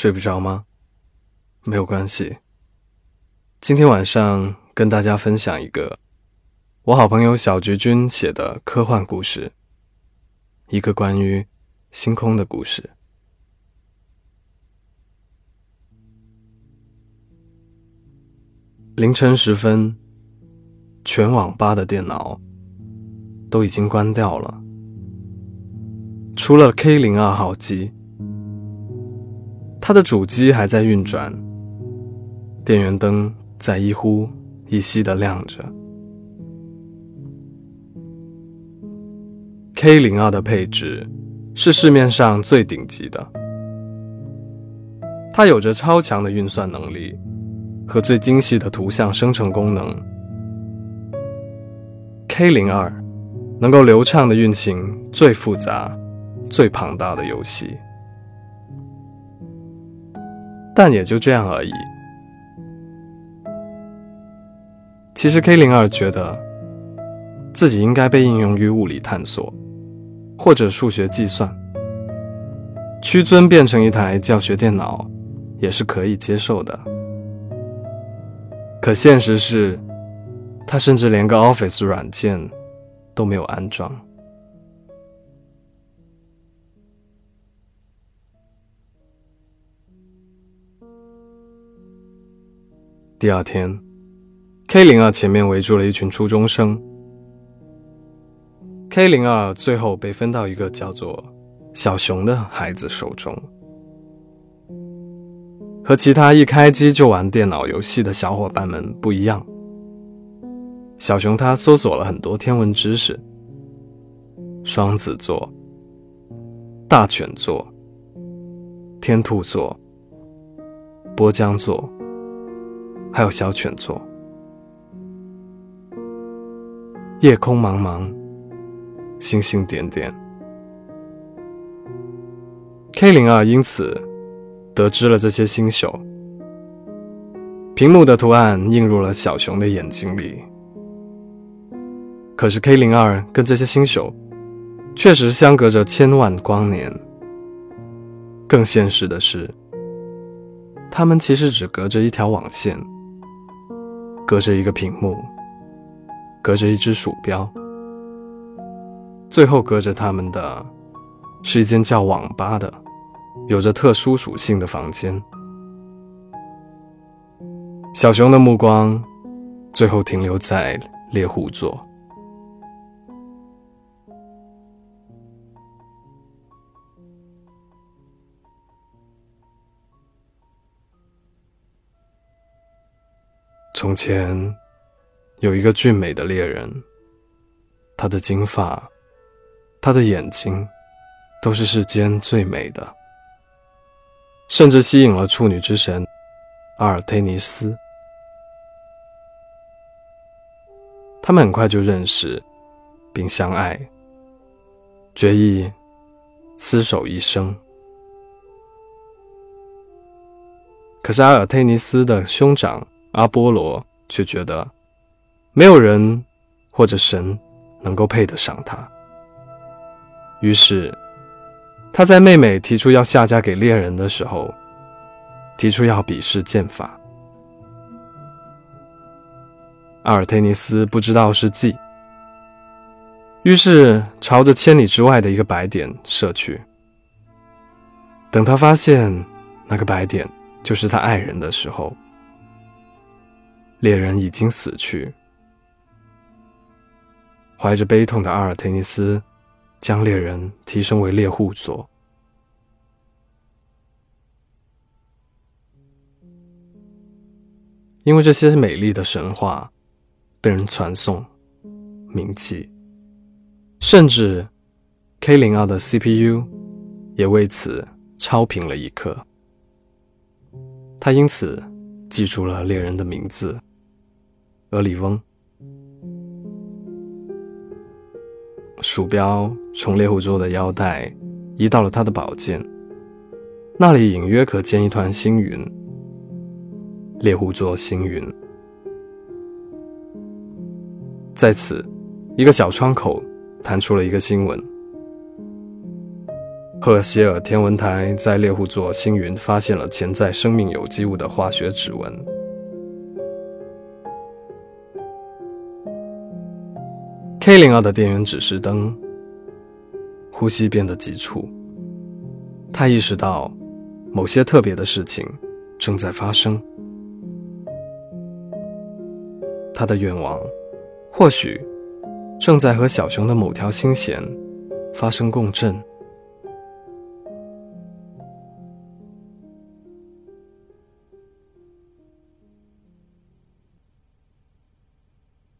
睡不着吗？没有关系。今天晚上跟大家分享一个我好朋友小菊君写的科幻故事，一个关于星空的故事。凌晨时分，全网吧的电脑都已经关掉了，除了 K 零二号机。它的主机还在运转，电源灯在一呼一吸的亮着。K 零二的配置是市面上最顶级的，它有着超强的运算能力和最精细的图像生成功能。K 零二能够流畅的运行最复杂、最庞大的游戏。但也就这样而已。其实 K 零二觉得自己应该被应用于物理探索，或者数学计算。屈尊变成一台教学电脑，也是可以接受的。可现实是，他甚至连个 Office 软件都没有安装。第二天，K 零二前面围住了一群初中生。K 零二最后被分到一个叫做小熊的孩子手中。和其他一开机就玩电脑游戏的小伙伴们不一样，小熊他搜索了很多天文知识：双子座、大犬座、天兔座、波江座。还有小犬座，夜空茫茫，星星点点。K 零二因此得知了这些星宿，屏幕的图案映入了小熊的眼睛里。可是 K 零二跟这些星宿确实相隔着千万光年。更现实的是，他们其实只隔着一条网线。隔着一个屏幕，隔着一只鼠标，最后隔着他们的，是一间叫网吧的、有着特殊属性的房间。小熊的目光最后停留在猎户座。从前，有一个俊美的猎人，他的金发，他的眼睛，都是世间最美的，甚至吸引了处女之神阿尔忒尼斯。他们很快就认识并相爱，决意厮守一生。可是阿尔忒尼斯的兄长。阿波罗却觉得，没有人或者神能够配得上他。于是，他在妹妹提出要下嫁给猎人的时候，提出要比试剑法。阿尔忒尼斯不知道是计，于是朝着千里之外的一个白点射去。等他发现那个白点就是他爱人的时候，猎人已经死去，怀着悲痛的阿尔忒尼斯将猎人提升为猎户座，因为这些美丽的神话被人传颂、铭记，甚至 K 零二的 CPU 也为此超频了一刻，他因此记住了猎人的名字。俄里翁，鼠标从猎户座的腰带移到了他的宝剑，那里隐约可见一团星云。猎户座星云，在此，一个小窗口弹出了一个新闻：赫尔希尔天文台在猎户座星云发现了潜在生命有机物的化学指纹。K 零二的电源指示灯，呼吸变得急促。他意识到，某些特别的事情正在发生。他的愿望，或许正在和小熊的某条心弦发生共振。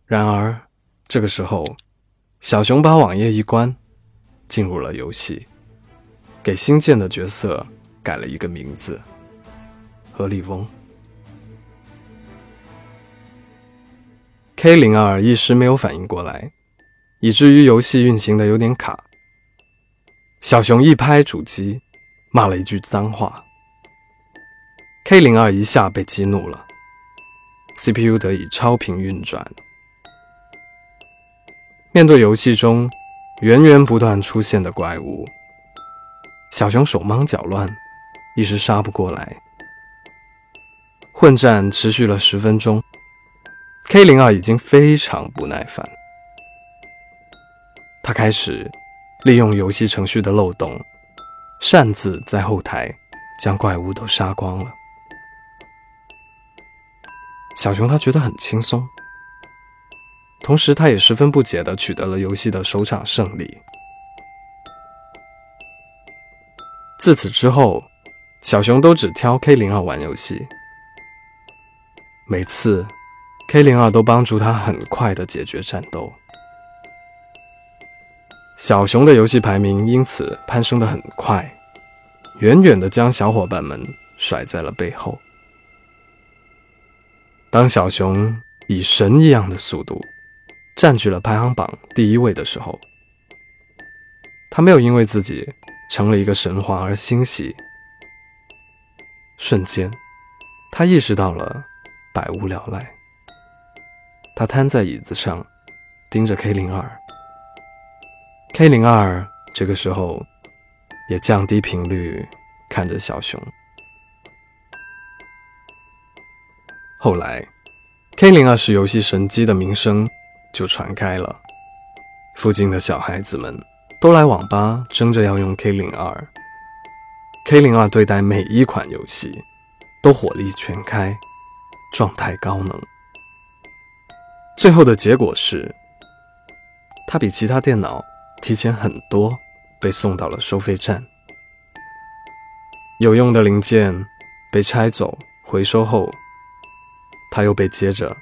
然而，这个时候，小熊把网页一关，进入了游戏，给新建的角色改了一个名字——何立翁。K 零二一时没有反应过来，以至于游戏运行的有点卡。小熊一拍主机，骂了一句脏话。K 零二一下被激怒了，CPU 得以超频运转。面对游戏中源源不断出现的怪物，小熊手忙脚乱，一时杀不过来。混战持续了十分钟，K 零二已经非常不耐烦，他开始利用游戏程序的漏洞，擅自在后台将怪物都杀光了。小熊他觉得很轻松。同时，他也十分不解地取得了游戏的首场胜利。自此之后，小熊都只挑 K 零二玩游戏。每次，K 零二都帮助他很快地解决战斗。小熊的游戏排名因此攀升得很快，远远地将小伙伴们甩在了背后。当小熊以神一样的速度，占据了排行榜第一位的时候，他没有因为自己成了一个神话而欣喜。瞬间，他意识到了百无聊赖。他瘫在椅子上，盯着 K 零二。K 零二这个时候也降低频率，看着小熊。后来，K 零二是游戏神机的名声。就传开了，附近的小孩子们都来网吧争着要用 K 零二。K 零二对待每一款游戏都火力全开，状态高能。最后的结果是，它比其他电脑提前很多被送到了收费站。有用的零件被拆走回收后，它又被接着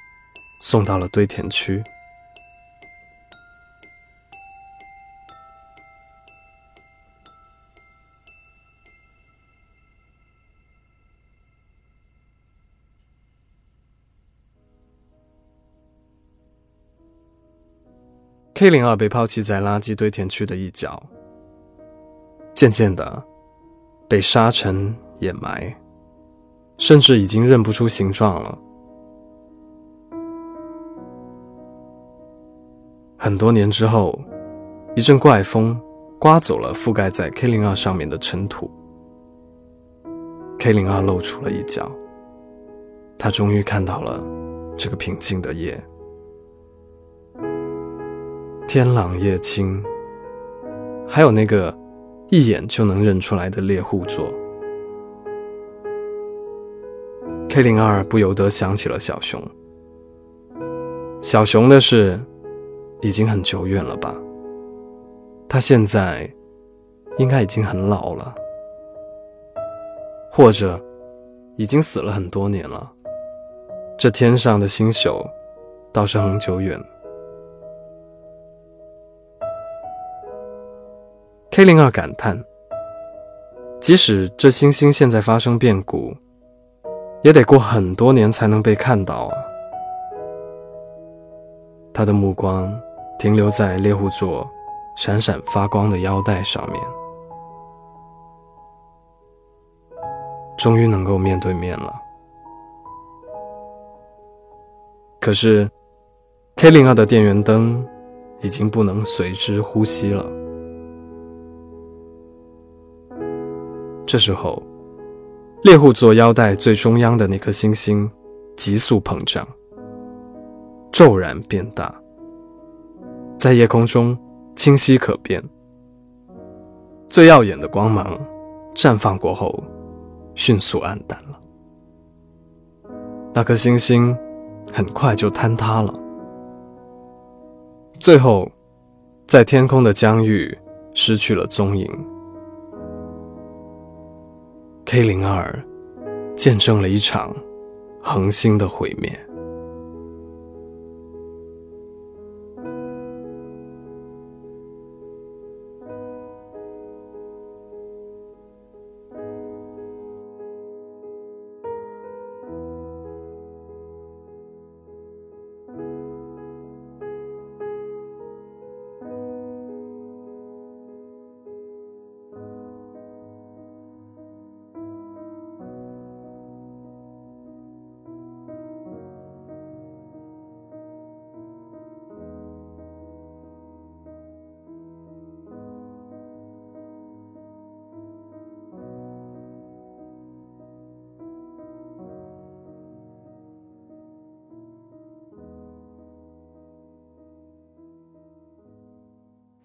送到了堆填区。K 零二被抛弃在垃圾堆填区的一角，渐渐的被沙尘掩埋，甚至已经认不出形状了。很多年之后，一阵怪风刮走了覆盖在 K 零二上面的尘土，K 零二露出了一角，他终于看到了这个平静的夜。天朗夜清，还有那个一眼就能认出来的猎户座。K 零二不由得想起了小熊。小熊的事已经很久远了吧？他现在应该已经很老了，或者已经死了很多年了。这天上的星宿倒是很久远。K 零二感叹：“即使这星星现在发生变故，也得过很多年才能被看到啊。”他的目光停留在猎户座闪闪发光的腰带上面，终于能够面对面了。可是，K 零二的电源灯已经不能随之呼吸了。这时候，猎户座腰带最中央的那颗星星急速膨胀，骤然变大，在夜空中清晰可辨。最耀眼的光芒绽放过后，迅速暗淡了。那颗星星很快就坍塌了，最后在天空的疆域失去了踪影。K 零二见证了一场恒星的毁灭。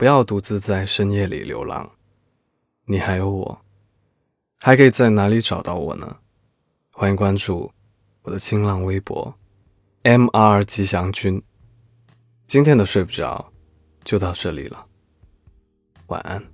不要独自在深夜里流浪，你还有我，还可以在哪里找到我呢？欢迎关注我的新浪微博，M R 吉祥君。今天的睡不着就到这里了，晚安。